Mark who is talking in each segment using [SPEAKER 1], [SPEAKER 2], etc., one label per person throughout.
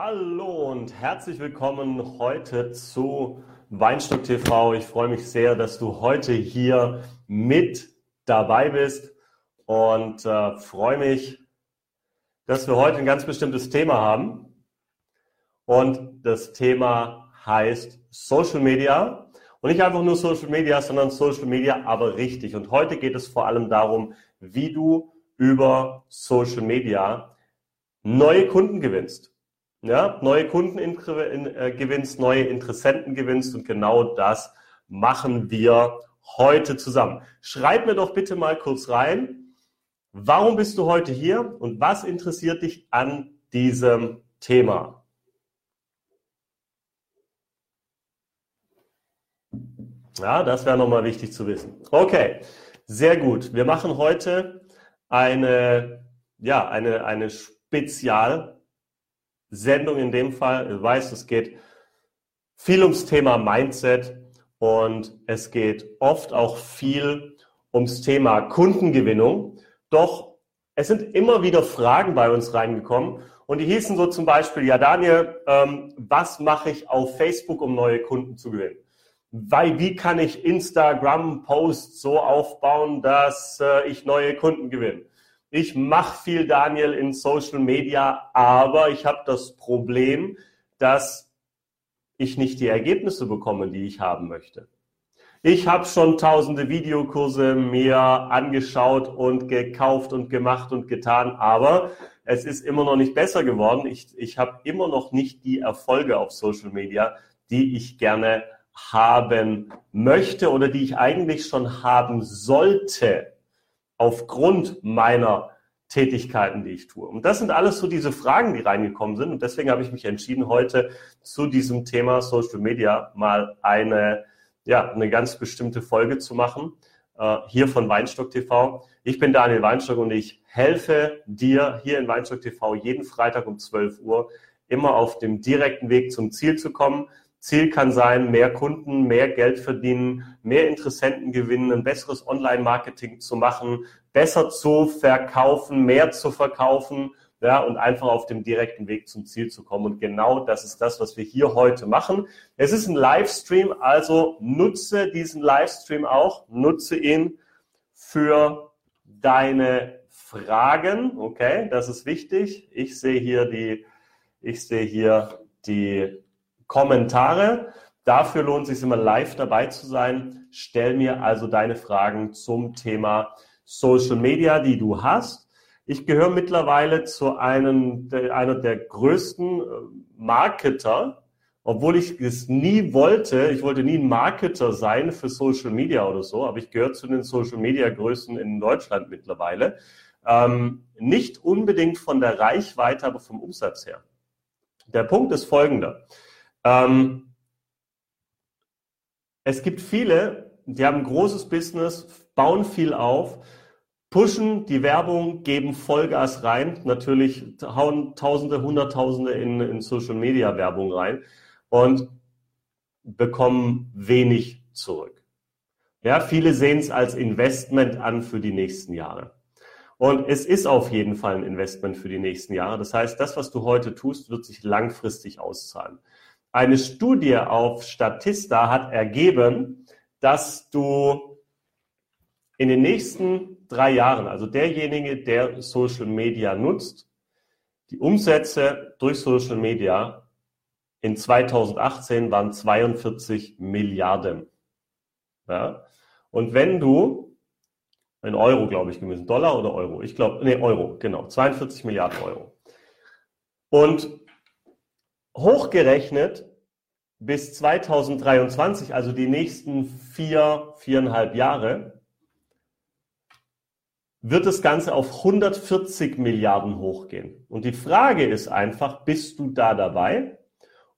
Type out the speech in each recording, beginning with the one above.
[SPEAKER 1] Hallo und herzlich willkommen heute zu Weinstock TV. Ich freue mich sehr, dass du heute hier mit dabei bist und äh, freue mich, dass wir heute ein ganz bestimmtes Thema haben. Und das Thema heißt Social Media. Und nicht einfach nur Social Media, sondern Social Media aber richtig. Und heute geht es vor allem darum, wie du über Social Media neue Kunden gewinnst ja, neue Kunden in, äh, gewinnst, neue Interessenten gewinnst und genau das machen wir heute zusammen. Schreib mir doch bitte mal kurz rein, warum bist du heute hier und was interessiert dich an diesem Thema? Ja, das wäre nochmal wichtig zu wissen. Okay, sehr gut. Wir machen heute eine, ja, eine, eine Spezial- Sendung in dem Fall. Du weißt, es geht viel ums Thema Mindset und es geht oft auch viel ums Thema Kundengewinnung. Doch es sind immer wieder Fragen bei uns reingekommen und die hießen so zum Beispiel, ja Daniel, ähm, was mache ich auf Facebook, um neue Kunden zu gewinnen? Weil, wie kann ich Instagram-Posts so aufbauen, dass äh, ich neue Kunden gewinne? Ich mache viel, Daniel, in Social Media, aber ich habe das Problem, dass ich nicht die Ergebnisse bekomme, die ich haben möchte. Ich habe schon tausende Videokurse mir angeschaut und gekauft und gemacht und getan, aber es ist immer noch nicht besser geworden. Ich, ich habe immer noch nicht die Erfolge auf Social Media, die ich gerne haben möchte oder die ich eigentlich schon haben sollte aufgrund meiner Tätigkeiten, die ich tue. Und das sind alles so diese Fragen, die reingekommen sind. Und deswegen habe ich mich entschieden, heute zu diesem Thema Social Media mal eine, ja, eine ganz bestimmte Folge zu machen. Äh, hier von Weinstock TV. Ich bin Daniel Weinstock und ich helfe dir hier in Weinstock TV jeden Freitag um 12 Uhr immer auf dem direkten Weg zum Ziel zu kommen. Ziel kann sein, mehr Kunden, mehr Geld verdienen, mehr Interessenten gewinnen, ein besseres Online-Marketing zu machen, besser zu verkaufen, mehr zu verkaufen, ja, und einfach auf dem direkten Weg zum Ziel zu kommen. Und genau das ist das, was wir hier heute machen. Es ist ein Livestream, also nutze diesen Livestream auch, nutze ihn für deine Fragen. Okay, das ist wichtig. Ich sehe hier die, ich sehe hier die Kommentare. Dafür lohnt es sich immer live dabei zu sein. Stell mir also deine Fragen zum Thema Social Media, die du hast. Ich gehöre mittlerweile zu einem, einer der größten äh, Marketer, obwohl ich es nie wollte. Ich wollte nie ein Marketer sein für Social Media oder so, aber ich gehöre zu den Social Media Größen in Deutschland mittlerweile. Ähm, nicht unbedingt von der Reichweite, aber vom Umsatz her. Der Punkt ist folgender. Ähm, es gibt viele, die haben ein großes Business, bauen viel auf, pushen die Werbung, geben Vollgas rein, natürlich hauen Tausende, Hunderttausende in, in Social Media Werbung rein und bekommen wenig zurück. Ja, viele sehen es als Investment an für die nächsten Jahre. Und es ist auf jeden Fall ein Investment für die nächsten Jahre. Das heißt, das, was du heute tust, wird sich langfristig auszahlen. Eine Studie auf Statista hat ergeben, dass du in den nächsten drei Jahren, also derjenige, der Social Media nutzt, die Umsätze durch Social Media in 2018 waren 42 Milliarden. Ja? Und wenn du, in Euro glaube ich gewesen, Dollar oder Euro? Ich glaube, nee, Euro, genau, 42 Milliarden Euro. Und hochgerechnet bis 2023, also die nächsten vier, viereinhalb Jahre, wird das Ganze auf 140 Milliarden hochgehen. Und die Frage ist einfach, bist du da dabei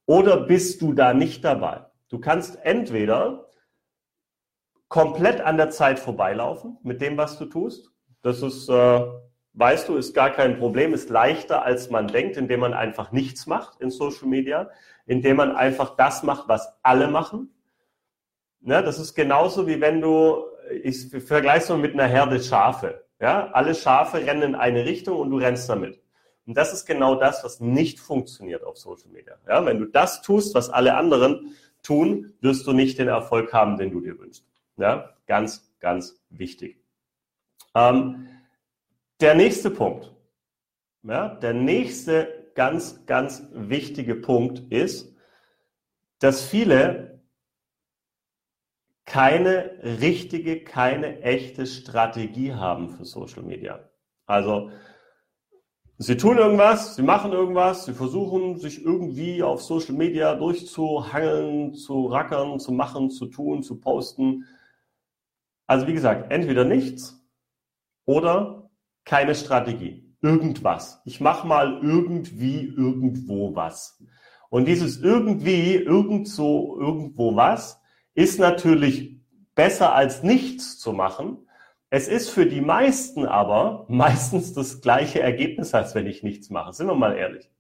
[SPEAKER 1] oder bist du da nicht dabei? Du kannst entweder komplett an der Zeit vorbeilaufen mit dem, was du tust. Das ist äh, weißt du, ist gar kein Problem, ist leichter, als man denkt, indem man einfach nichts macht in Social Media, indem man einfach das macht, was alle machen. Ne, das ist genauso wie wenn du, ich vergleiche es mal mit einer Herde Schafe. Ja, alle Schafe rennen in eine Richtung und du rennst damit. Und das ist genau das, was nicht funktioniert auf Social Media. Ja, wenn du das tust, was alle anderen tun, wirst du nicht den Erfolg haben, den du dir wünschst. Ja, ganz, ganz wichtig. Ähm, der nächste Punkt. Ja, der nächste ganz, ganz wichtige Punkt ist, dass viele keine richtige, keine echte Strategie haben für Social Media. Also Sie tun irgendwas, sie machen irgendwas, sie versuchen sich irgendwie auf Social Media durchzuhangeln, zu rackern, zu machen, zu tun, zu posten. Also wie gesagt, entweder nichts oder keine Strategie. Irgendwas. Ich mache mal irgendwie irgendwo was. Und dieses irgendwie, irgendwo, irgendwo was ist natürlich besser als nichts zu machen, es ist für die meisten aber meistens das gleiche Ergebnis, als wenn ich nichts mache. Sind wir mal ehrlich.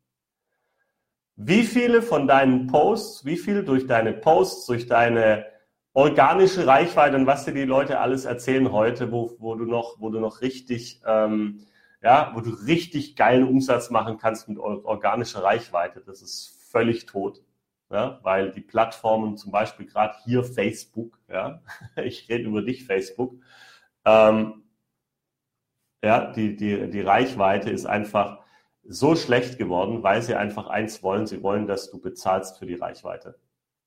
[SPEAKER 1] Wie viele von deinen Posts, wie viel durch deine Posts, durch deine organische Reichweite und was dir die Leute alles erzählen heute, wo, wo du noch, wo du noch richtig, ähm, ja, wo du richtig geilen Umsatz machen kannst mit organischer Reichweite, das ist völlig tot. Ja, weil die Plattformen, zum Beispiel gerade hier Facebook, ja, ich rede über dich, Facebook, ähm, ja, die, die, die Reichweite ist einfach so schlecht geworden, weil sie einfach eins wollen, sie wollen, dass du bezahlst für die Reichweite.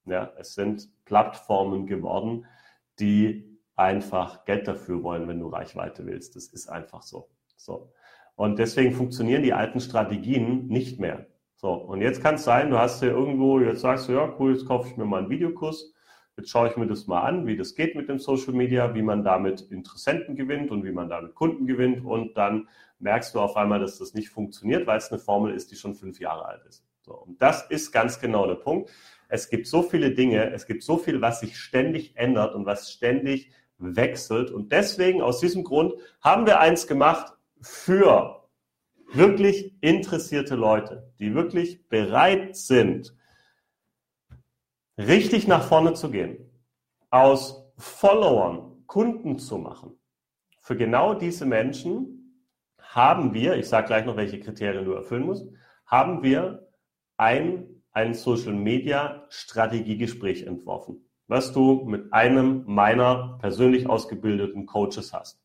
[SPEAKER 1] Ja, es sind Plattformen geworden, die einfach Geld dafür wollen, wenn du Reichweite willst. Das ist einfach so. So. Und deswegen funktionieren die alten Strategien nicht mehr. So. Und jetzt kann es sein, du hast hier irgendwo, jetzt sagst du, ja, cool, jetzt kaufe ich mir mal einen Videokurs Jetzt schaue ich mir das mal an, wie das geht mit dem Social Media, wie man damit Interessenten gewinnt und wie man damit Kunden gewinnt. Und dann merkst du auf einmal, dass das nicht funktioniert, weil es eine Formel ist, die schon fünf Jahre alt ist. So, und das ist ganz genau der Punkt. Es gibt so viele Dinge, es gibt so viel, was sich ständig ändert und was ständig wechselt. Und deswegen, aus diesem Grund, haben wir eins gemacht für wirklich interessierte Leute, die wirklich bereit sind, richtig nach vorne zu gehen, aus Followern Kunden zu machen. Für genau diese Menschen haben wir, ich sage gleich noch, welche Kriterien du erfüllen musst, haben wir ein, ein Social Media Strategiegespräch entworfen, was du mit einem meiner persönlich ausgebildeten Coaches hast.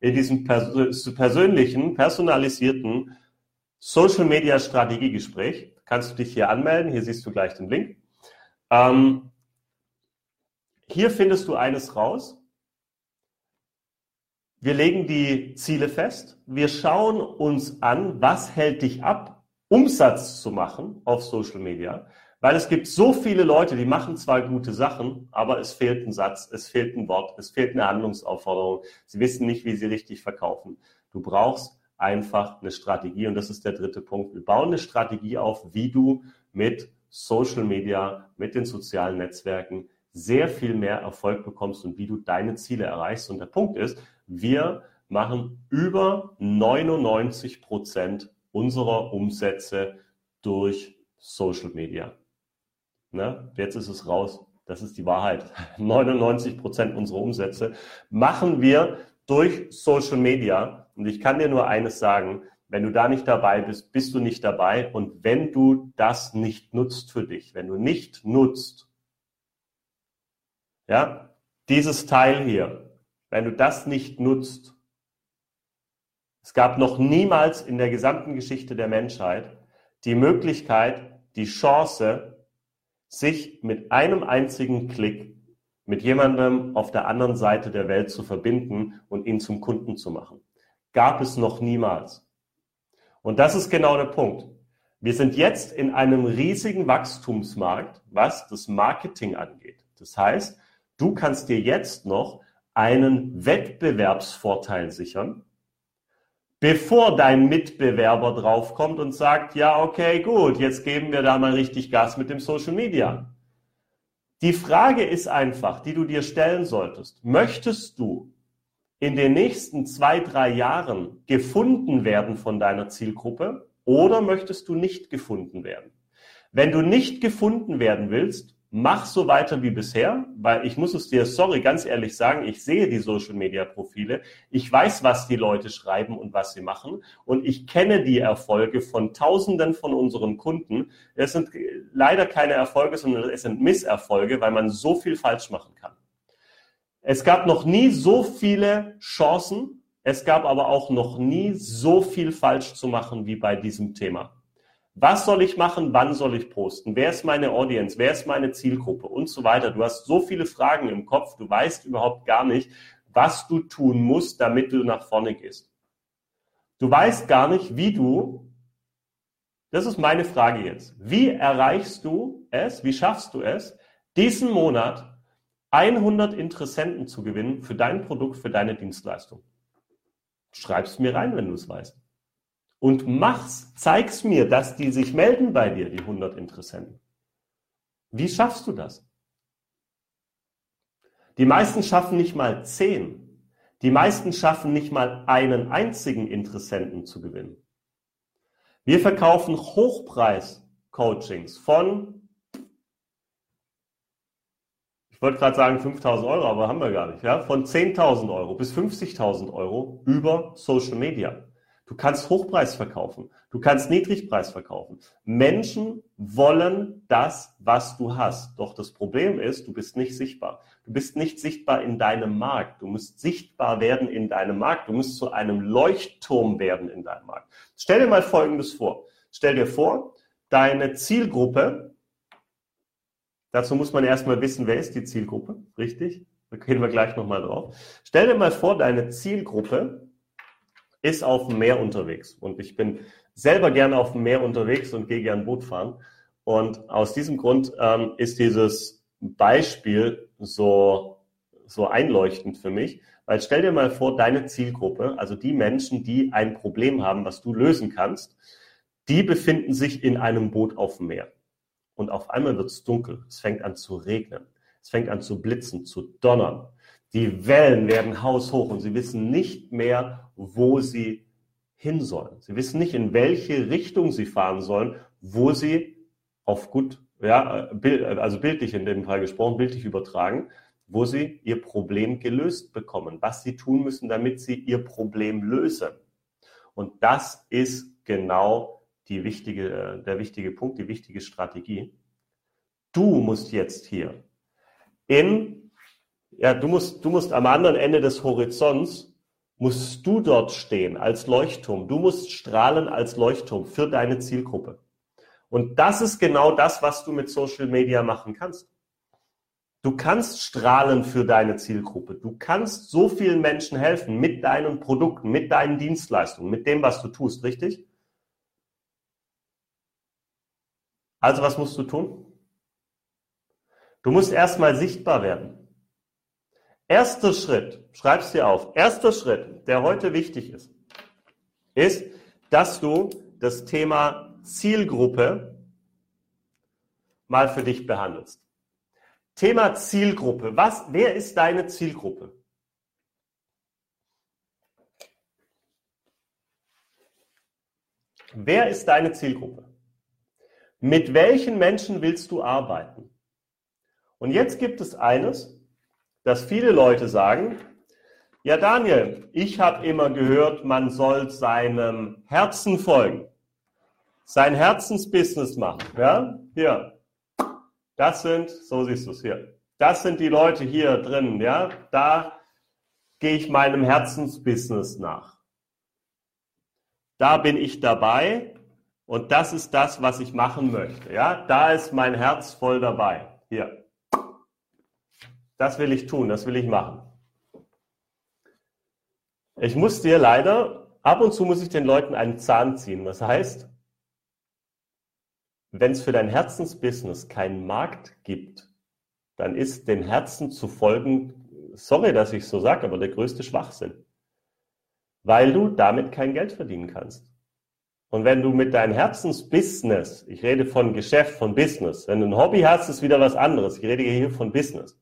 [SPEAKER 1] In diesem pers persönlichen, personalisierten Social Media Strategiegespräch kannst du dich hier anmelden. Hier siehst du gleich den Link. Ähm, hier findest du eines raus. Wir legen die Ziele fest. Wir schauen uns an, was hält dich ab, Umsatz zu machen auf Social Media. Weil es gibt so viele Leute, die machen zwar gute Sachen, aber es fehlt ein Satz, es fehlt ein Wort, es fehlt eine Handlungsaufforderung. Sie wissen nicht, wie sie richtig verkaufen. Du brauchst einfach eine Strategie und das ist der dritte Punkt. Wir bauen eine Strategie auf, wie du mit Social Media, mit den sozialen Netzwerken sehr viel mehr Erfolg bekommst und wie du deine Ziele erreichst. Und der Punkt ist, wir machen über 99 Prozent unserer Umsätze durch Social Media. Ne? Jetzt ist es raus. Das ist die Wahrheit. 99 Prozent unserer Umsätze machen wir durch Social Media. Und ich kann dir nur eines sagen, wenn du da nicht dabei bist, bist du nicht dabei. Und wenn du das nicht nutzt für dich, wenn du nicht nutzt, ja, dieses Teil hier, wenn du das nicht nutzt, es gab noch niemals in der gesamten Geschichte der Menschheit die Möglichkeit, die Chance, sich mit einem einzigen Klick mit jemandem auf der anderen Seite der Welt zu verbinden und ihn zum Kunden zu machen. Gab es noch niemals. Und das ist genau der Punkt. Wir sind jetzt in einem riesigen Wachstumsmarkt, was das Marketing angeht. Das heißt, du kannst dir jetzt noch einen Wettbewerbsvorteil sichern, bevor dein Mitbewerber draufkommt und sagt, ja, okay, gut, jetzt geben wir da mal richtig Gas mit dem Social Media. Die Frage ist einfach, die du dir stellen solltest. Möchtest du in den nächsten zwei, drei Jahren gefunden werden von deiner Zielgruppe oder möchtest du nicht gefunden werden? Wenn du nicht gefunden werden willst, mach so weiter wie bisher, weil ich muss es dir, sorry, ganz ehrlich sagen, ich sehe die Social Media Profile, ich weiß, was die Leute schreiben und was sie machen und ich kenne die Erfolge von Tausenden von unseren Kunden. Es sind leider keine Erfolge, sondern es sind Misserfolge, weil man so viel falsch machen kann. Es gab noch nie so viele Chancen, es gab aber auch noch nie so viel falsch zu machen wie bei diesem Thema. Was soll ich machen? Wann soll ich posten? Wer ist meine Audience? Wer ist meine Zielgruppe? Und so weiter. Du hast so viele Fragen im Kopf. Du weißt überhaupt gar nicht, was du tun musst, damit du nach vorne gehst. Du weißt gar nicht, wie du, das ist meine Frage jetzt, wie erreichst du es, wie schaffst du es, diesen Monat 100 Interessenten zu gewinnen für dein Produkt, für deine Dienstleistung? Schreib's mir rein, wenn du es weißt und mach's, zeig's mir, dass die sich melden bei dir, die 100 Interessenten. Wie schaffst du das? Die meisten schaffen nicht mal 10. Die meisten schaffen nicht mal einen einzigen Interessenten zu gewinnen. Wir verkaufen Hochpreis-Coachings von, ich wollte gerade sagen 5000 Euro, aber haben wir gar nicht, ja, von 10.000 Euro bis 50.000 Euro über Social Media. Du kannst Hochpreis verkaufen. Du kannst Niedrigpreis verkaufen. Menschen wollen das, was du hast. Doch das Problem ist, du bist nicht sichtbar. Du bist nicht sichtbar in deinem Markt. Du musst sichtbar werden in deinem Markt. Du musst zu einem Leuchtturm werden in deinem Markt. Stell dir mal Folgendes vor. Stell dir vor, deine Zielgruppe, dazu muss man erstmal wissen, wer ist die Zielgruppe, richtig? Da gehen wir gleich nochmal drauf. Stell dir mal vor, deine Zielgruppe ist auf dem Meer unterwegs. Und ich bin selber gerne auf dem Meer unterwegs und gehe gern Boot fahren. Und aus diesem Grund ähm, ist dieses Beispiel so, so einleuchtend für mich. Weil stell dir mal vor, deine Zielgruppe, also die Menschen, die ein Problem haben, was du lösen kannst, die befinden sich in einem Boot auf dem Meer. Und auf einmal wird es dunkel. Es fängt an zu regnen. Es fängt an zu blitzen, zu donnern. Die Wellen werden haushoch und sie wissen nicht mehr, wo sie hin sollen. Sie wissen nicht, in welche Richtung sie fahren sollen, wo sie auf gut, ja, also bildlich in dem Fall gesprochen, bildlich übertragen, wo sie ihr Problem gelöst bekommen, was sie tun müssen, damit sie ihr Problem lösen. Und das ist genau die wichtige, der wichtige Punkt, die wichtige Strategie. Du musst jetzt hier in ja, du musst, du musst am anderen Ende des Horizonts, musst du dort stehen als Leuchtturm. Du musst strahlen als Leuchtturm für deine Zielgruppe. Und das ist genau das, was du mit Social Media machen kannst. Du kannst strahlen für deine Zielgruppe. Du kannst so vielen Menschen helfen mit deinen Produkten, mit deinen Dienstleistungen, mit dem, was du tust, richtig? Also was musst du tun? Du musst erstmal sichtbar werden. Erster Schritt, schreib's dir auf, erster Schritt, der heute wichtig ist, ist, dass du das Thema Zielgruppe mal für dich behandelst. Thema Zielgruppe. Was, wer ist deine Zielgruppe? Wer ist deine Zielgruppe? Mit welchen Menschen willst du arbeiten? Und jetzt gibt es eines, dass viele Leute sagen, ja Daniel, ich habe immer gehört, man soll seinem Herzen folgen, sein Herzensbusiness machen. Ja, hier, das sind, so siehst du es hier, das sind die Leute hier drin. Ja, da gehe ich meinem Herzensbusiness nach. Da bin ich dabei und das ist das, was ich machen möchte. Ja, da ist mein Herz voll dabei. Hier. Das will ich tun, das will ich machen. Ich muss dir leider, ab und zu muss ich den Leuten einen Zahn ziehen. Das heißt, wenn es für dein Herzensbusiness keinen Markt gibt, dann ist dem Herzen zu folgen, sorry, dass ich so sage, aber der größte Schwachsinn. Weil du damit kein Geld verdienen kannst. Und wenn du mit deinem Herzensbusiness, ich rede von Geschäft, von Business, wenn du ein Hobby hast, ist wieder was anderes. Ich rede hier von Business.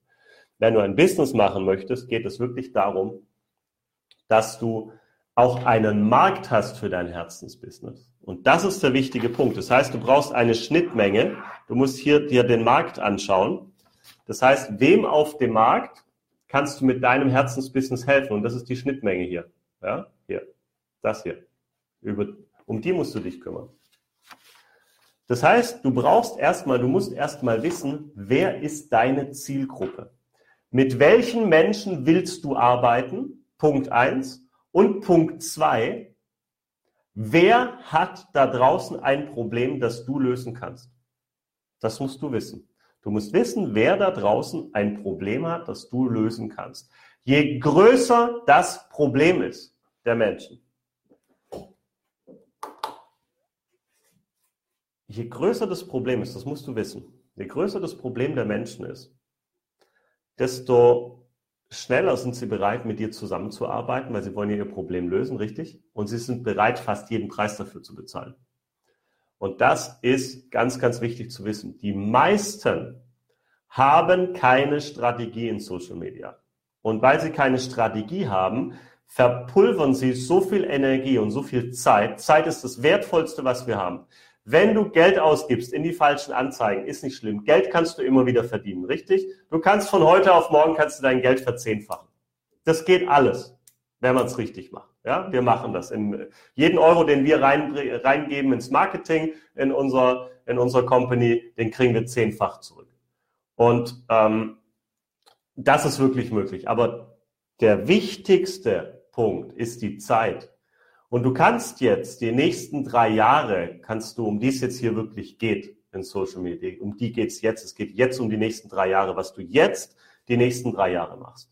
[SPEAKER 1] Wenn du ein Business machen möchtest, geht es wirklich darum, dass du auch einen Markt hast für dein Herzensbusiness. Und das ist der wichtige Punkt. Das heißt, du brauchst eine Schnittmenge. Du musst hier dir den Markt anschauen. Das heißt, wem auf dem Markt kannst du mit deinem Herzensbusiness helfen? Und das ist die Schnittmenge hier. Ja, hier. Das hier. Über, um die musst du dich kümmern. Das heißt, du brauchst erstmal, du musst erstmal wissen, wer ist deine Zielgruppe? Mit welchen Menschen willst du arbeiten? Punkt eins. Und Punkt zwei, wer hat da draußen ein Problem, das du lösen kannst? Das musst du wissen. Du musst wissen, wer da draußen ein Problem hat, das du lösen kannst. Je größer das Problem ist der Menschen, je größer das Problem ist, das musst du wissen, je größer das Problem der Menschen ist, desto schneller sind sie bereit, mit dir zusammenzuarbeiten, weil sie wollen ja ihr Problem lösen, richtig? Und sie sind bereit, fast jeden Preis dafür zu bezahlen. Und das ist ganz, ganz wichtig zu wissen. Die meisten haben keine Strategie in Social Media. Und weil sie keine Strategie haben, verpulvern sie so viel Energie und so viel Zeit. Zeit ist das Wertvollste, was wir haben. Wenn du Geld ausgibst in die falschen Anzeigen, ist nicht schlimm. Geld kannst du immer wieder verdienen, richtig? Du kannst von heute auf morgen kannst du dein Geld verzehnfachen. Das geht alles, wenn man es richtig macht. Ja, wir machen das. In, jeden Euro, den wir rein, reingeben ins Marketing in unserer, in unserer Company, den kriegen wir zehnfach zurück. Und ähm, das ist wirklich möglich. Aber der wichtigste Punkt ist die Zeit. Und du kannst jetzt die nächsten drei Jahre, kannst du, um die es jetzt hier wirklich geht in Social Media, um die geht's jetzt. Es geht jetzt um die nächsten drei Jahre, was du jetzt die nächsten drei Jahre machst.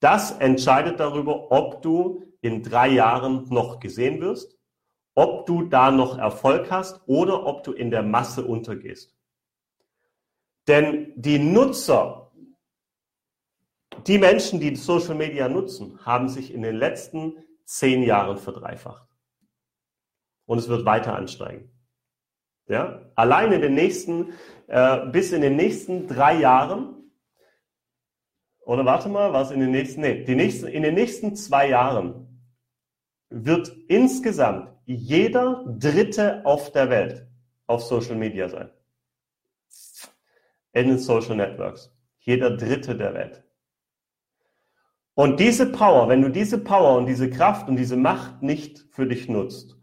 [SPEAKER 1] Das entscheidet darüber, ob du in drei Jahren noch gesehen wirst, ob du da noch Erfolg hast oder ob du in der Masse untergehst. Denn die Nutzer, die Menschen, die Social Media nutzen, haben sich in den letzten zehn Jahren verdreifacht. Und es wird weiter ansteigen. Ja? Allein in den nächsten, äh, bis in den nächsten drei Jahren, oder warte mal, was in den nächsten, nee, die nächsten, in den nächsten zwei Jahren wird insgesamt jeder Dritte auf der Welt auf Social Media sein. In den Social Networks. Jeder Dritte der Welt. Und diese Power, wenn du diese Power und diese Kraft und diese Macht nicht für dich nutzt,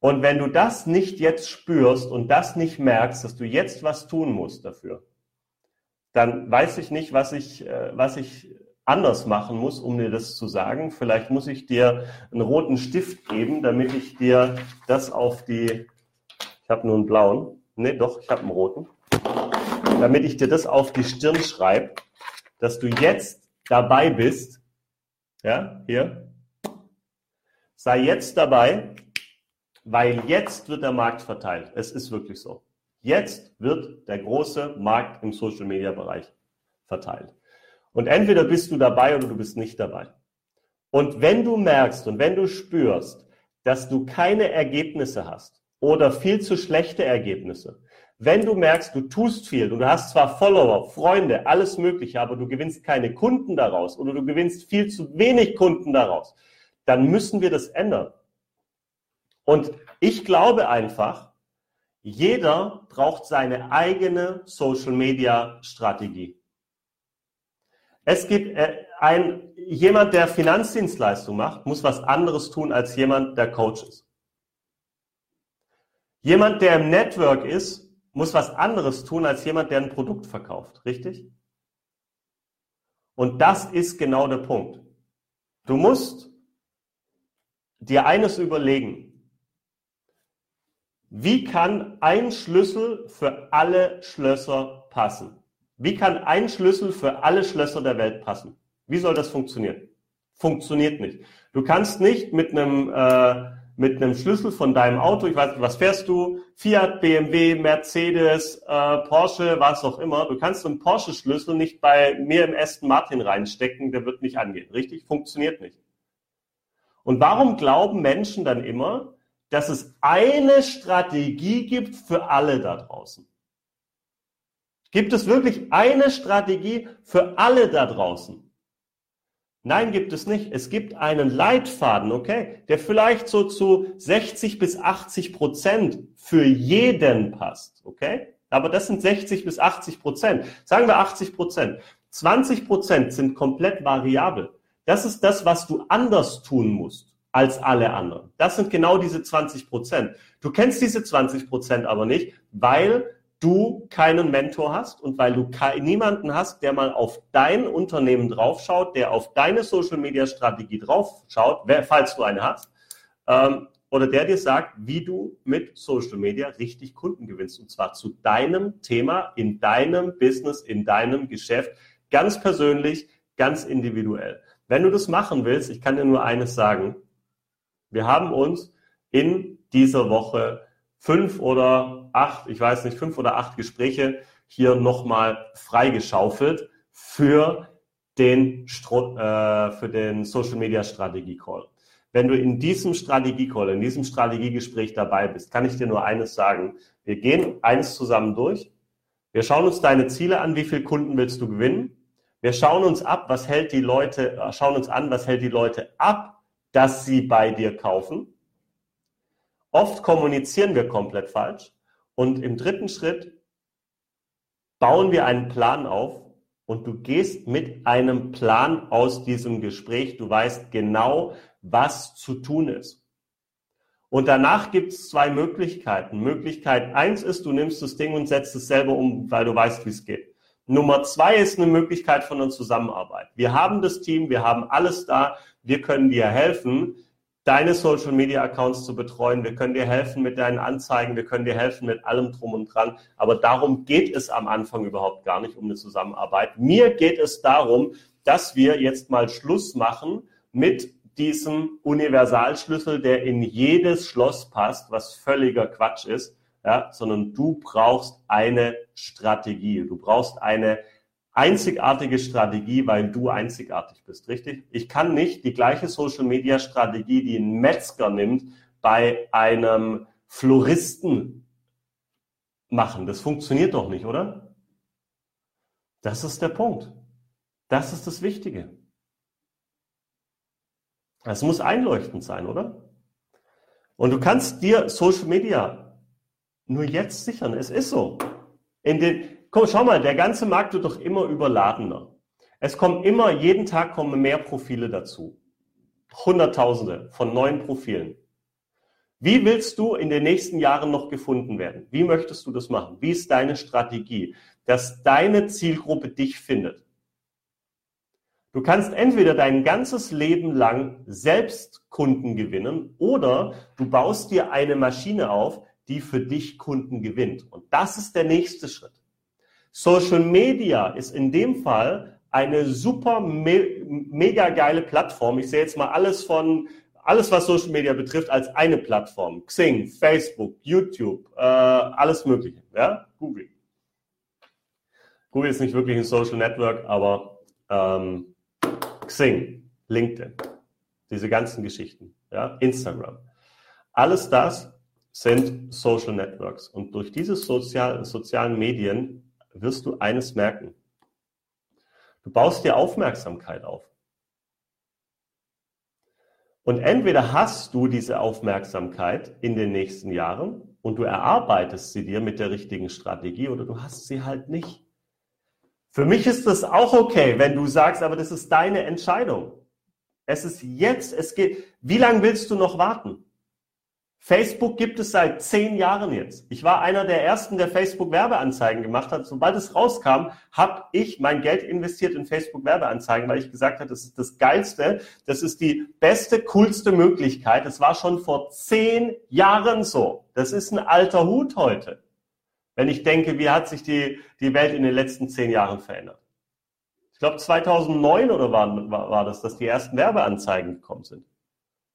[SPEAKER 1] und wenn du das nicht jetzt spürst und das nicht merkst, dass du jetzt was tun musst dafür, dann weiß ich nicht, was ich, äh, was ich anders machen muss, um dir das zu sagen. Vielleicht muss ich dir einen roten Stift geben, damit ich dir das auf die, ich habe nur einen blauen, nee, doch, ich habe einen roten, damit ich dir das auf die Stirn schreibe, dass du jetzt dabei bist, ja, hier. Sei jetzt dabei, weil jetzt wird der Markt verteilt. Es ist wirklich so. Jetzt wird der große Markt im Social Media Bereich verteilt. Und entweder bist du dabei oder du bist nicht dabei. Und wenn du merkst und wenn du spürst, dass du keine Ergebnisse hast oder viel zu schlechte Ergebnisse, wenn du merkst, du tust viel und du hast zwar Follower, Freunde, alles Mögliche, aber du gewinnst keine Kunden daraus oder du gewinnst viel zu wenig Kunden daraus, dann müssen wir das ändern. Und ich glaube einfach, jeder braucht seine eigene Social Media Strategie. Es gibt äh, ein, jemand, der Finanzdienstleistung macht, muss was anderes tun als jemand, der Coach ist. Jemand, der im Network ist, muss was anderes tun als jemand, der ein Produkt verkauft, richtig? Und das ist genau der Punkt. Du musst dir eines überlegen. Wie kann ein Schlüssel für alle Schlösser passen? Wie kann ein Schlüssel für alle Schlösser der Welt passen? Wie soll das funktionieren? Funktioniert nicht. Du kannst nicht mit einem äh, mit einem Schlüssel von deinem Auto, ich weiß nicht, was fährst du, Fiat, BMW, Mercedes, äh, Porsche, was auch immer. Du kannst einen Porsche-Schlüssel nicht bei mir im Aston Martin reinstecken, der wird nicht angehen. Richtig? Funktioniert nicht. Und warum glauben Menschen dann immer, dass es eine Strategie gibt für alle da draußen? Gibt es wirklich eine Strategie für alle da draußen? Nein, gibt es nicht. Es gibt einen Leitfaden, okay, der vielleicht so zu 60 bis 80 Prozent für jeden passt, okay? Aber das sind 60 bis 80 Prozent. Sagen wir 80 Prozent. 20 Prozent sind komplett variabel. Das ist das, was du anders tun musst als alle anderen. Das sind genau diese 20 Prozent. Du kennst diese 20 Prozent aber nicht, weil du keinen Mentor hast und weil du niemanden hast, der mal auf dein Unternehmen draufschaut, der auf deine Social Media Strategie draufschaut, falls du eine hast, ähm, oder der dir sagt, wie du mit Social Media richtig Kunden gewinnst und zwar zu deinem Thema, in deinem Business, in deinem Geschäft, ganz persönlich, ganz individuell. Wenn du das machen willst, ich kann dir nur eines sagen, wir haben uns in dieser Woche fünf oder acht, ich weiß nicht, fünf oder acht Gespräche hier nochmal freigeschaufelt für den, äh, für den Social Media Strategie Call. Wenn du in diesem Strategie Call, in diesem Strategiegespräch dabei bist, kann ich dir nur eines sagen. Wir gehen eins zusammen durch. Wir schauen uns deine Ziele an, wie viele Kunden willst du gewinnen? Wir schauen uns ab, was hält die Leute, äh, schauen uns an, was hält die Leute ab, dass sie bei dir kaufen. Oft kommunizieren wir komplett falsch. Und im dritten Schritt bauen wir einen Plan auf und du gehst mit einem Plan aus diesem Gespräch. Du weißt genau, was zu tun ist. Und danach gibt es zwei Möglichkeiten. Möglichkeit eins ist, du nimmst das Ding und setzt es selber um, weil du weißt, wie es geht. Nummer zwei ist eine Möglichkeit von einer Zusammenarbeit. Wir haben das Team, wir haben alles da, wir können dir helfen deine Social Media Accounts zu betreuen. Wir können dir helfen mit deinen Anzeigen. Wir können dir helfen mit allem drum und dran. Aber darum geht es am Anfang überhaupt gar nicht um eine Zusammenarbeit. Mir geht es darum, dass wir jetzt mal Schluss machen mit diesem Universalschlüssel, der in jedes Schloss passt, was völliger Quatsch ist, ja, sondern du brauchst eine Strategie. Du brauchst eine einzigartige Strategie, weil du einzigartig bist, richtig? Ich kann nicht die gleiche Social Media Strategie, die ein Metzger nimmt, bei einem Floristen machen. Das funktioniert doch nicht, oder? Das ist der Punkt. Das ist das Wichtige. Es muss einleuchtend sein, oder? Und du kannst dir Social Media nur jetzt sichern. Es ist so. In den, Komm, schau mal, der ganze Markt wird doch immer überladener. Es kommen immer, jeden Tag kommen mehr Profile dazu. Hunderttausende von neuen Profilen. Wie willst du in den nächsten Jahren noch gefunden werden? Wie möchtest du das machen? Wie ist deine Strategie, dass deine Zielgruppe dich findet? Du kannst entweder dein ganzes Leben lang selbst Kunden gewinnen oder du baust dir eine Maschine auf, die für dich Kunden gewinnt. Und das ist der nächste Schritt. Social Media ist in dem Fall eine super me mega geile Plattform. Ich sehe jetzt mal alles von alles, was Social Media betrifft, als eine Plattform. Xing, Facebook, YouTube, äh, alles Mögliche. Ja? Google. Google ist nicht wirklich ein Social Network, aber ähm, Xing, LinkedIn, diese ganzen Geschichten, ja? Instagram. Alles das sind Social Networks. Und durch diese sozial, sozialen Medien wirst du eines merken. Du baust dir Aufmerksamkeit auf. Und entweder hast du diese Aufmerksamkeit in den nächsten Jahren und du erarbeitest sie dir mit der richtigen Strategie oder du hast sie halt nicht. Für mich ist das auch okay, wenn du sagst, aber das ist deine Entscheidung. Es ist jetzt, es geht. Wie lange willst du noch warten? Facebook gibt es seit zehn Jahren jetzt. Ich war einer der ersten, der Facebook Werbeanzeigen gemacht hat. Sobald es rauskam, habe ich mein Geld investiert in Facebook Werbeanzeigen, weil ich gesagt habe, das ist das Geilste, das ist die beste, coolste Möglichkeit. Das war schon vor zehn Jahren so. Das ist ein alter Hut heute. Wenn ich denke, wie hat sich die, die Welt in den letzten zehn Jahren verändert? Ich glaube 2009 oder war, war, war das, dass die ersten Werbeanzeigen gekommen sind.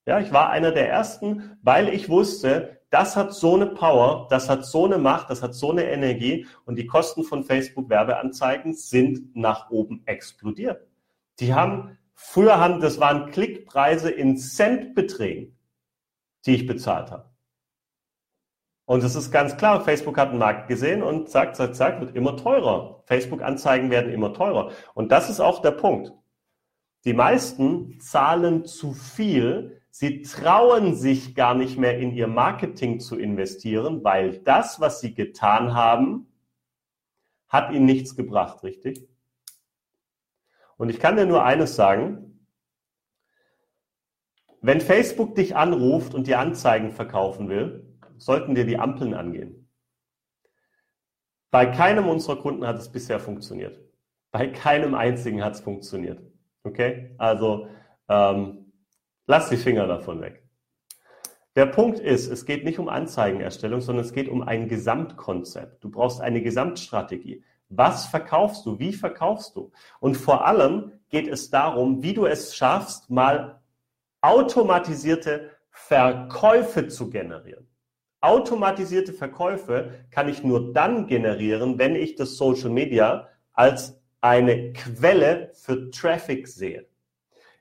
[SPEAKER 1] Ja, ich war einer der ersten, weil ich wusste, das hat so eine Power, das hat so eine Macht, das hat so eine Energie und die Kosten von Facebook Werbeanzeigen sind nach oben explodiert. Die haben, früher haben, das waren Klickpreise in Centbeträgen, die ich bezahlt habe. Und das ist ganz klar, Facebook hat einen Markt gesehen und zack, zack, zack, wird immer teurer. Facebook-Anzeigen werden immer teurer. Und das ist auch der Punkt. Die meisten zahlen zu viel. Sie trauen sich gar nicht mehr in ihr Marketing zu investieren, weil das, was sie getan haben, hat ihnen nichts gebracht, richtig? Und ich kann dir nur eines sagen. Wenn Facebook dich anruft und dir Anzeigen verkaufen will, sollten dir die Ampeln angehen. Bei keinem unserer Kunden hat es bisher funktioniert. Bei keinem einzigen hat es funktioniert. Okay? Also ähm, lass die Finger davon weg. Der Punkt ist, es geht nicht um Anzeigenerstellung, sondern es geht um ein Gesamtkonzept. Du brauchst eine Gesamtstrategie. Was verkaufst du? Wie verkaufst du? Und vor allem geht es darum, wie du es schaffst, mal automatisierte Verkäufe zu generieren. Automatisierte Verkäufe kann ich nur dann generieren, wenn ich das Social Media als eine Quelle für Traffic sehe.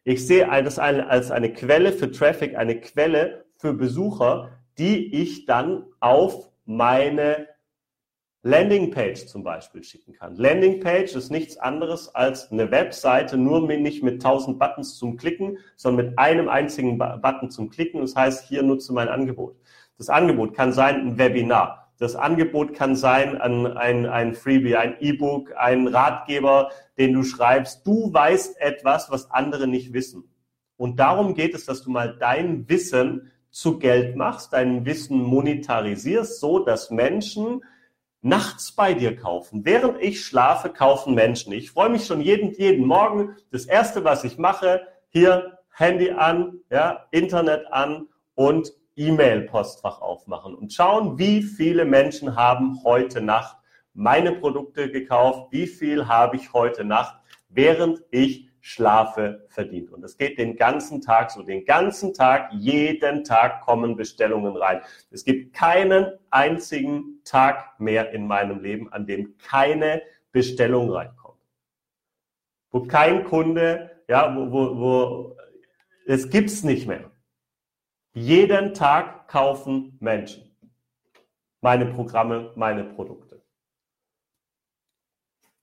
[SPEAKER 1] Ich sehe das als eine Quelle für Traffic, eine Quelle für Besucher, die ich dann auf meine Landingpage zum Beispiel schicken kann. Landingpage ist nichts anderes als eine Webseite, nur nicht mit 1000 Buttons zum Klicken, sondern mit einem einzigen Button zum Klicken. Das heißt, hier nutze mein Angebot. Das Angebot kann sein ein Webinar. Das Angebot kann sein ein, ein, ein Freebie, ein E-Book, ein Ratgeber, den du schreibst. Du weißt etwas, was andere nicht wissen. Und darum geht es, dass du mal dein Wissen zu Geld machst, dein Wissen monetarisierst, so dass Menschen nachts bei dir kaufen. Während ich schlafe, kaufen Menschen. Ich freue mich schon jeden, jeden Morgen. Das erste, was ich mache, hier Handy an, ja, Internet an und E-Mail-Postfach aufmachen und schauen, wie viele Menschen haben heute Nacht meine Produkte gekauft, wie viel habe ich heute Nacht, während ich schlafe, verdient. Und es geht den ganzen Tag so, den ganzen Tag, jeden Tag kommen Bestellungen rein. Es gibt keinen einzigen Tag mehr in meinem Leben, an dem keine Bestellung reinkommt. Wo kein Kunde, ja, wo, wo, wo es gibt's nicht mehr. Jeden Tag kaufen Menschen meine Programme, meine Produkte.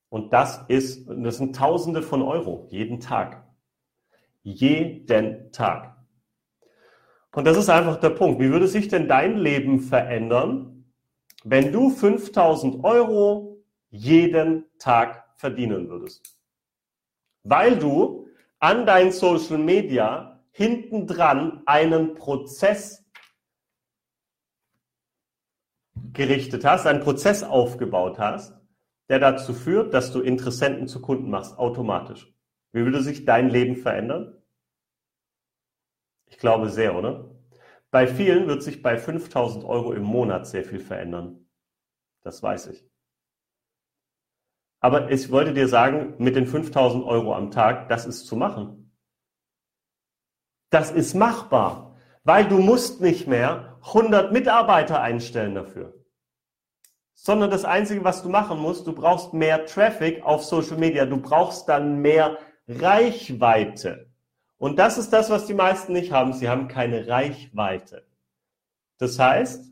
[SPEAKER 1] Und das ist, das sind Tausende von Euro jeden Tag. Jeden Tag. Und das ist einfach der Punkt. Wie würde sich denn dein Leben verändern, wenn du 5000 Euro jeden Tag verdienen würdest? Weil du an dein Social Media hintendran einen Prozess gerichtet hast, einen Prozess aufgebaut hast, der dazu führt, dass du Interessenten zu Kunden machst, automatisch. Wie würde sich dein Leben verändern? Ich glaube sehr, oder? Bei vielen wird sich bei 5000 Euro im Monat sehr viel verändern. Das weiß ich. Aber ich wollte dir sagen, mit den 5000 Euro am Tag, das ist zu machen. Das ist machbar, weil du musst nicht mehr 100 Mitarbeiter einstellen dafür. Sondern das Einzige, was du machen musst, du brauchst mehr Traffic auf Social Media. Du brauchst dann mehr Reichweite. Und das ist das, was die meisten nicht haben. Sie haben keine Reichweite. Das heißt,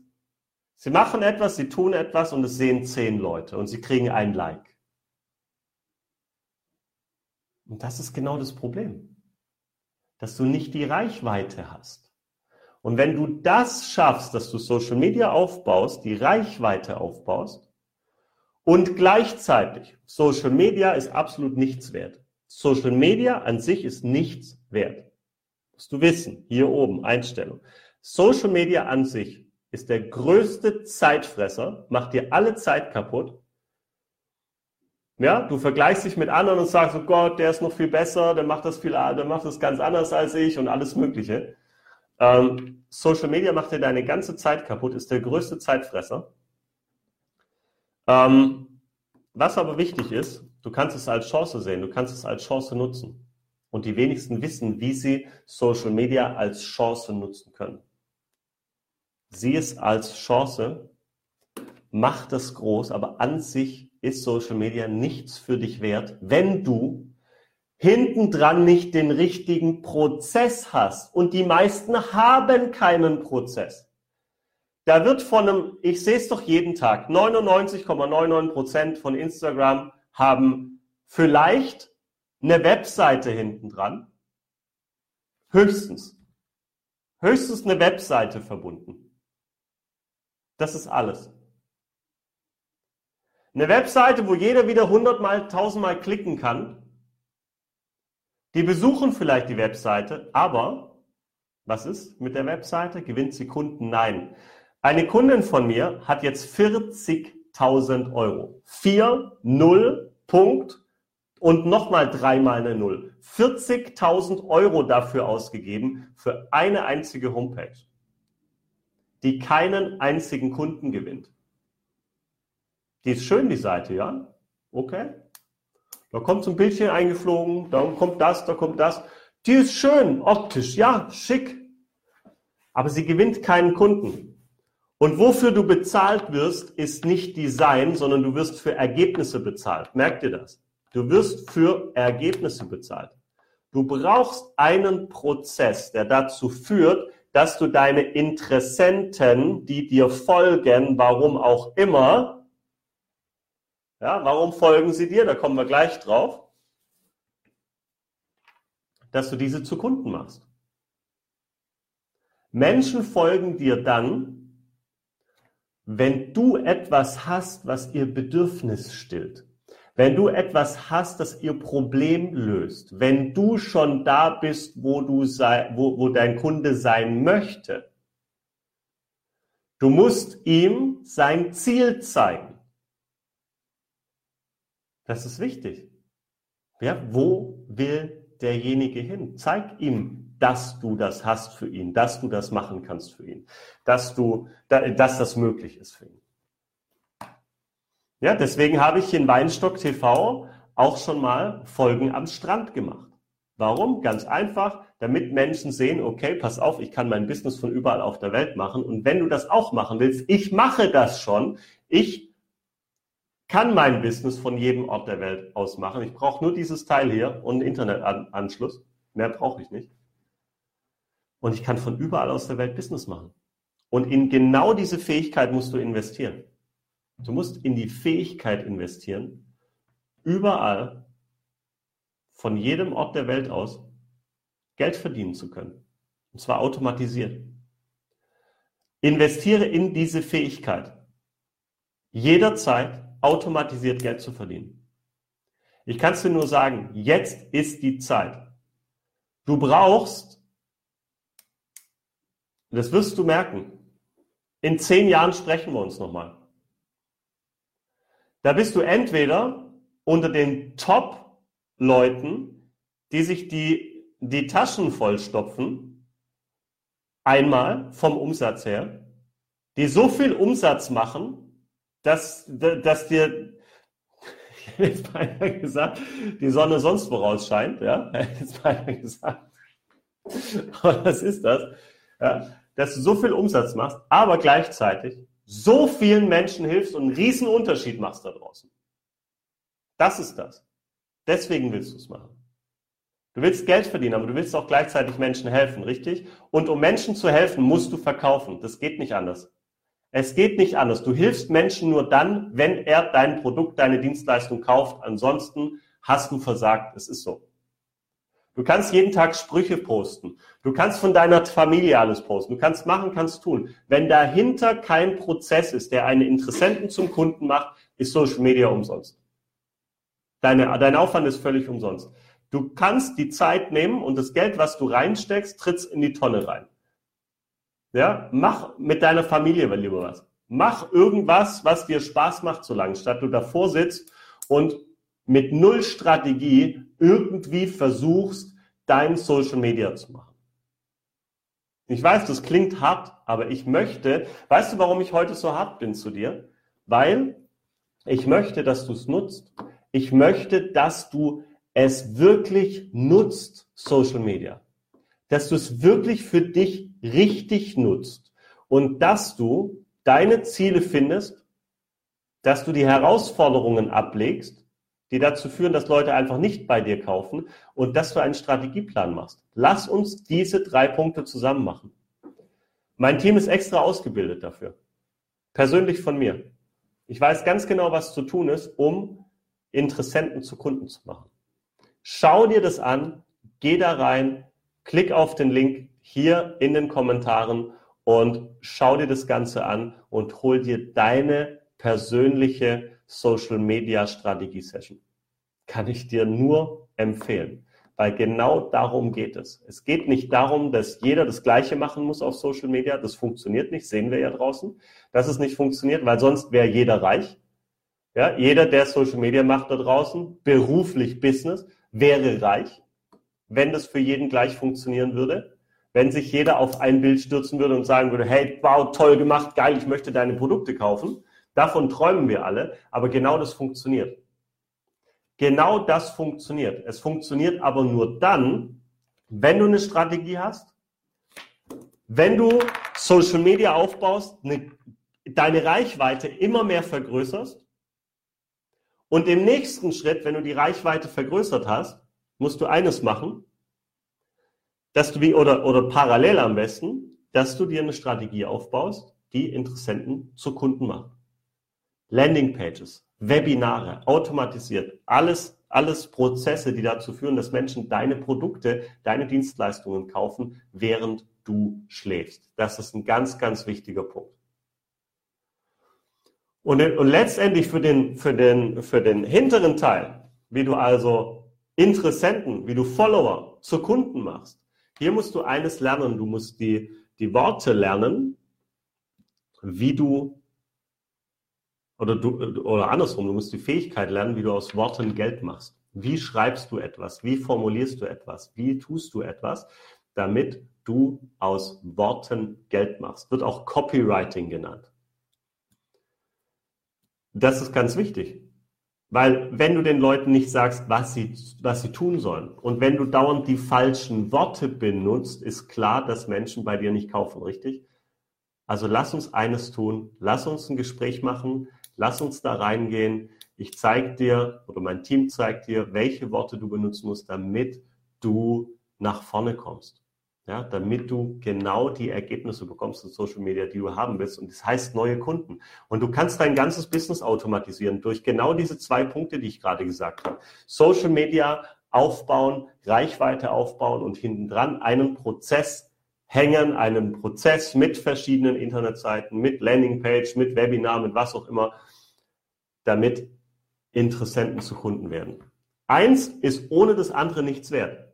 [SPEAKER 1] sie machen etwas, sie tun etwas und es sehen zehn Leute und sie kriegen ein Like. Und das ist genau das Problem dass du nicht die Reichweite hast. Und wenn du das schaffst, dass du Social Media aufbaust, die Reichweite aufbaust und gleichzeitig Social Media ist absolut nichts wert. Social Media an sich ist nichts wert. Musst du wissen, hier oben, Einstellung. Social Media an sich ist der größte Zeitfresser, macht dir alle Zeit kaputt ja, du vergleichst dich mit anderen und sagst, oh Gott, der ist noch viel besser, der macht das viel, der macht das ganz anders als ich und alles Mögliche. Ähm, Social Media macht dir deine ganze Zeit kaputt, ist der größte Zeitfresser. Ähm, was aber wichtig ist, du kannst es als Chance sehen, du kannst es als Chance nutzen. Und die wenigsten wissen, wie sie Social Media als Chance nutzen können. Sieh es als Chance, mach das groß, aber an sich ist Social Media nichts für dich wert, wenn du hintendran nicht den richtigen Prozess hast. Und die meisten haben keinen Prozess. Da wird von einem, ich sehe es doch jeden Tag, 99,99 Prozent ,99 von Instagram haben vielleicht eine Webseite hinten dran. Höchstens. Höchstens eine Webseite verbunden. Das ist alles. Eine Webseite, wo jeder wieder hundertmal, tausendmal klicken kann. Die besuchen vielleicht die Webseite, aber was ist mit der Webseite? Gewinnt sie Kunden? Nein. Eine Kundin von mir hat jetzt 40.000 Euro. 4, 0, Punkt und nochmal dreimal eine Null. 40.000 Euro dafür ausgegeben für eine einzige Homepage, die keinen einzigen Kunden gewinnt. Die ist schön, die Seite, ja? Okay. Da kommt so ein Bildchen eingeflogen, da kommt das, da kommt das. Die ist schön, optisch, ja, schick. Aber sie gewinnt keinen Kunden. Und wofür du bezahlt wirst, ist nicht Design, sondern du wirst für Ergebnisse bezahlt. Merkt ihr das? Du wirst für Ergebnisse bezahlt. Du brauchst einen Prozess, der dazu führt, dass du deine Interessenten, die dir folgen, warum auch immer, ja, warum folgen sie dir? Da kommen wir gleich drauf. Dass du diese zu Kunden machst. Menschen folgen dir dann, wenn du etwas hast, was ihr Bedürfnis stillt. Wenn du etwas hast, das ihr Problem löst. Wenn du schon da bist, wo, du sei, wo, wo dein Kunde sein möchte. Du musst ihm sein Ziel zeigen. Das ist wichtig. Ja, wo will derjenige hin? Zeig ihm, dass du das hast für ihn, dass du das machen kannst für ihn, dass du, dass das möglich ist für ihn. Ja, deswegen habe ich in Weinstock TV auch schon mal Folgen am Strand gemacht. Warum? Ganz einfach, damit Menschen sehen, okay, pass auf, ich kann mein Business von überall auf der Welt machen. Und wenn du das auch machen willst, ich mache das schon. Ich kann mein Business von jedem Ort der Welt aus machen. Ich brauche nur dieses Teil hier und einen Internetanschluss. Mehr brauche ich nicht. Und ich kann von überall aus der Welt Business machen. Und in genau diese Fähigkeit musst du investieren. Du musst in die Fähigkeit investieren, überall, von jedem Ort der Welt aus, Geld verdienen zu können. Und zwar automatisiert. Investiere in diese Fähigkeit. Jederzeit automatisiert Geld zu verdienen. Ich kann es dir nur sagen, jetzt ist die Zeit. Du brauchst, das wirst du merken, in zehn Jahren sprechen wir uns nochmal. Da bist du entweder unter den Top-Leuten, die sich die, die Taschen vollstopfen, einmal vom Umsatz her, die so viel Umsatz machen, dass, dass dir, ich hätte jetzt beinahe gesagt, die Sonne sonst woraus scheint, ja, ich hätte jetzt beinahe gesagt. Aber was ist das? Ja, dass du so viel Umsatz machst, aber gleichzeitig so vielen Menschen hilfst und einen riesen Unterschied machst da draußen. Das ist das. Deswegen willst du es machen. Du willst Geld verdienen, aber du willst auch gleichzeitig Menschen helfen, richtig? Und um Menschen zu helfen, musst du verkaufen. Das geht nicht anders. Es geht nicht anders. Du hilfst Menschen nur dann, wenn er dein Produkt, deine Dienstleistung kauft. Ansonsten hast du versagt. Es ist so. Du kannst jeden Tag Sprüche posten. Du kannst von deiner Familie alles posten. Du kannst machen, kannst tun. Wenn dahinter kein Prozess ist, der einen Interessenten zum Kunden macht, ist Social Media umsonst. Deine, dein Aufwand ist völlig umsonst. Du kannst die Zeit nehmen und das Geld, was du reinsteckst, trittst in die Tonne rein. Ja, mach mit deiner Familie lieber was. Mach irgendwas, was dir Spaß macht, so lange, statt du davor sitzt und mit null Strategie irgendwie versuchst, dein Social Media zu machen. Ich weiß, das klingt hart, aber ich möchte, weißt du, warum ich heute so hart bin zu dir? Weil ich möchte, dass du es nutzt. Ich möchte, dass du es wirklich nutzt, Social Media dass du es wirklich für dich richtig nutzt und dass du deine Ziele findest, dass du die Herausforderungen ablegst, die dazu führen, dass Leute einfach nicht bei dir kaufen und dass du einen Strategieplan machst. Lass uns diese drei Punkte zusammen machen. Mein Team ist extra ausgebildet dafür. Persönlich von mir. Ich weiß ganz genau, was zu tun ist, um Interessenten zu Kunden zu machen. Schau dir das an, geh da rein, klick auf den Link hier in den Kommentaren und schau dir das Ganze an und hol dir deine persönliche Social Media Strategie Session. Kann ich dir nur empfehlen, weil genau darum geht es. Es geht nicht darum, dass jeder das Gleiche machen muss auf Social Media. Das funktioniert nicht, sehen wir ja draußen, dass es nicht funktioniert, weil sonst wäre jeder reich. Ja, jeder, der Social Media macht da draußen, beruflich Business, wäre reich, wenn das für jeden gleich funktionieren würde. Wenn sich jeder auf ein Bild stürzen würde und sagen würde, hey, wow, toll gemacht, geil, ich möchte deine Produkte kaufen. Davon träumen wir alle, aber genau das funktioniert. Genau das funktioniert. Es funktioniert aber nur dann, wenn du eine Strategie hast, wenn du Social Media aufbaust, eine, deine Reichweite immer mehr vergrößerst und im nächsten Schritt, wenn du die Reichweite vergrößert hast, musst du eines machen, dass du wie, oder, oder parallel am besten, dass du dir eine Strategie aufbaust, die Interessenten zu Kunden macht. Landingpages, Webinare, automatisiert, alles, alles Prozesse, die dazu führen, dass Menschen deine Produkte, deine Dienstleistungen kaufen, während du schläfst. Das ist ein ganz, ganz wichtiger Punkt. Und, und letztendlich für den, für, den, für den hinteren Teil, wie du also Interessenten, wie du Follower zu Kunden machst, hier musst du eines lernen. Du musst die, die Worte lernen, wie du oder du oder andersrum, du musst die Fähigkeit lernen, wie du aus Worten Geld machst. Wie schreibst du etwas? Wie formulierst du etwas? Wie tust du etwas, damit du aus Worten Geld machst? Wird auch Copywriting genannt. Das ist ganz wichtig. Weil wenn du den Leuten nicht sagst, was sie, was sie tun sollen und wenn du dauernd die falschen Worte benutzt, ist klar, dass Menschen bei dir nicht kaufen, richtig? Also lass uns eines tun, lass uns ein Gespräch machen, lass uns da reingehen. Ich zeige dir oder mein Team zeigt dir, welche Worte du benutzen musst, damit du nach vorne kommst ja, damit du genau die Ergebnisse bekommst in Social Media, die du haben willst. Und das heißt neue Kunden. Und du kannst dein ganzes Business automatisieren durch genau diese zwei Punkte, die ich gerade gesagt habe. Social Media aufbauen, Reichweite aufbauen und hinten dran einen Prozess hängen, einen Prozess mit verschiedenen Internetseiten, mit Landingpage, mit Webinar, mit was auch immer, damit Interessenten zu Kunden werden. Eins ist ohne das andere nichts wert.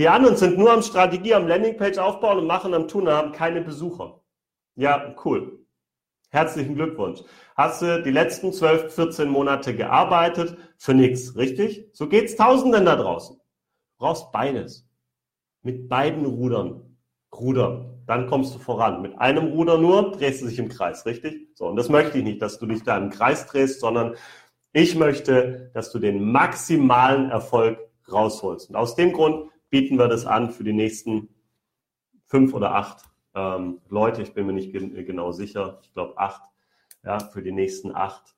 [SPEAKER 1] Die anderen sind nur am Strategie, am Landingpage aufbauen und machen am Tun, haben keine Besucher. Ja, cool. Herzlichen Glückwunsch. Hast du die letzten 12, 14 Monate gearbeitet für nichts, richtig? So geht's Tausenden da draußen. Du brauchst beides. Mit beiden Rudern. Ruder. Dann kommst du voran. Mit einem Ruder nur drehst du dich im Kreis, richtig? So. Und das möchte ich nicht, dass du dich da im Kreis drehst, sondern ich möchte, dass du den maximalen Erfolg rausholst. Und aus dem Grund bieten wir das an für die nächsten fünf oder acht ähm, Leute. Ich bin mir nicht gen genau sicher. Ich glaube acht. Ja, für die nächsten acht,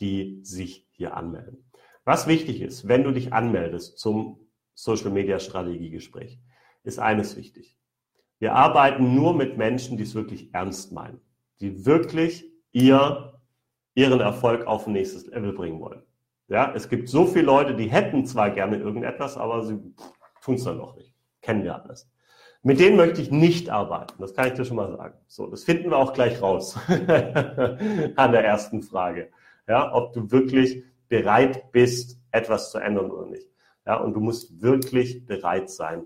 [SPEAKER 1] die sich hier anmelden. Was wichtig ist, wenn du dich anmeldest zum Social Media Strategiegespräch, ist eines wichtig. Wir arbeiten nur mit Menschen, die es wirklich ernst meinen, die wirklich ihr, ihren Erfolg auf ein nächstes Level bringen wollen. Ja, es gibt so viele Leute, die hätten zwar gerne irgendetwas, aber sie tun es dann noch nicht. Kennen wir alles. Mit denen möchte ich nicht arbeiten. Das kann ich dir schon mal sagen. So, das finden wir auch gleich raus an der ersten Frage. Ja, ob du wirklich bereit bist, etwas zu ändern oder nicht. Ja, und du musst wirklich bereit sein,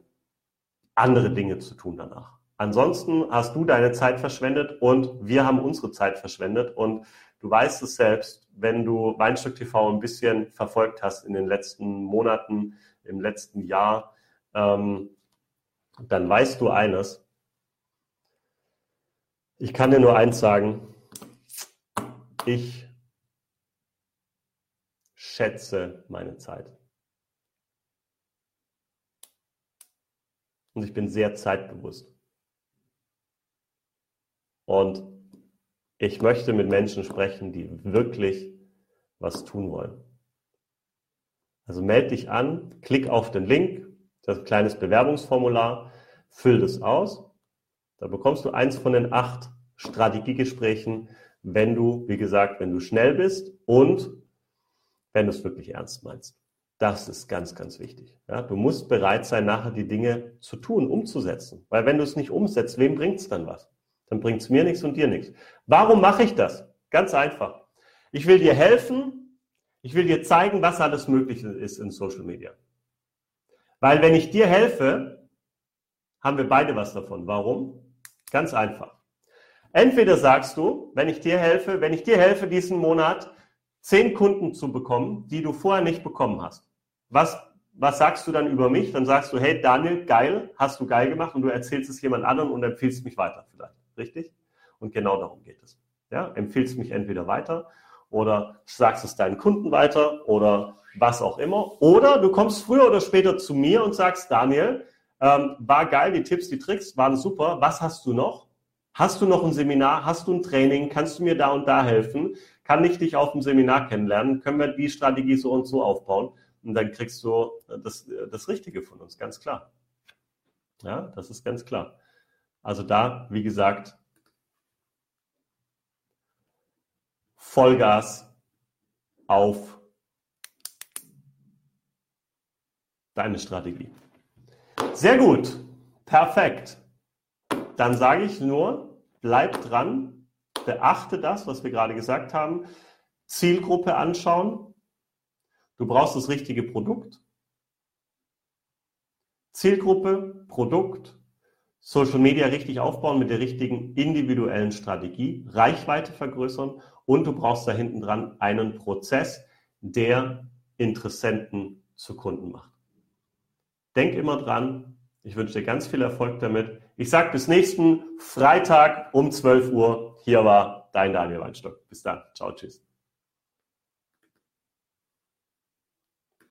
[SPEAKER 1] andere Dinge zu tun danach. Ansonsten hast du deine Zeit verschwendet und wir haben unsere Zeit verschwendet und du weißt es selbst, wenn du Weinstück TV ein bisschen verfolgt hast in den letzten Monaten, im letzten Jahr, ähm, dann weißt du eines. Ich kann dir nur eins sagen. Ich schätze meine Zeit. Und ich bin sehr zeitbewusst. Und ich möchte mit Menschen sprechen, die wirklich was tun wollen. Also melde dich an, klick auf den Link, das kleines Bewerbungsformular, füll das aus. Da bekommst du eins von den acht Strategiegesprächen, wenn du, wie gesagt, wenn du schnell bist und wenn du es wirklich ernst meinst. Das ist ganz, ganz wichtig. Ja, du musst bereit sein, nachher die Dinge zu tun, umzusetzen. Weil wenn du es nicht umsetzt, wem bringt es dann was? Dann bringt es mir nichts und dir nichts. Warum mache ich das? Ganz einfach. Ich will dir helfen. Ich will dir zeigen, was alles möglich ist in Social Media. Weil wenn ich dir helfe, haben wir beide was davon. Warum? Ganz einfach. Entweder sagst du, wenn ich dir helfe, wenn ich dir helfe, diesen Monat zehn Kunden zu bekommen, die du vorher nicht bekommen hast. Was, was sagst du dann über mich? Dann sagst du, hey Daniel, geil, hast du geil gemacht und du erzählst es jemand anderem und empfiehlst mich weiter vielleicht. Richtig? Und genau darum geht es. Ja, empfiehlst mich entweder weiter oder sagst es deinen Kunden weiter oder was auch immer. Oder du kommst früher oder später zu mir und sagst, Daniel, ähm, war geil, die Tipps, die Tricks waren super. Was hast du noch? Hast du noch ein Seminar? Hast du ein Training? Kannst du mir da und da helfen? kann ich dich auf dem Seminar kennenlernen, können wir die Strategie so und so aufbauen und dann kriegst du das, das Richtige von uns, ganz klar. Ja, das ist ganz klar. Also da, wie gesagt, Vollgas auf deine Strategie. Sehr gut, perfekt. Dann sage ich nur, bleib dran, beachte das, was wir gerade gesagt haben. Zielgruppe anschauen. Du brauchst das richtige Produkt. Zielgruppe, Produkt, Social Media richtig aufbauen mit der richtigen individuellen Strategie, Reichweite vergrößern und du brauchst da hinten dran einen Prozess, der Interessenten zu Kunden macht. Denk immer dran. Ich wünsche dir ganz viel Erfolg damit. Ich sage bis nächsten Freitag um 12 Uhr. Hier war dein Daniel Weinstock. Bis dann. Ciao, tschüss.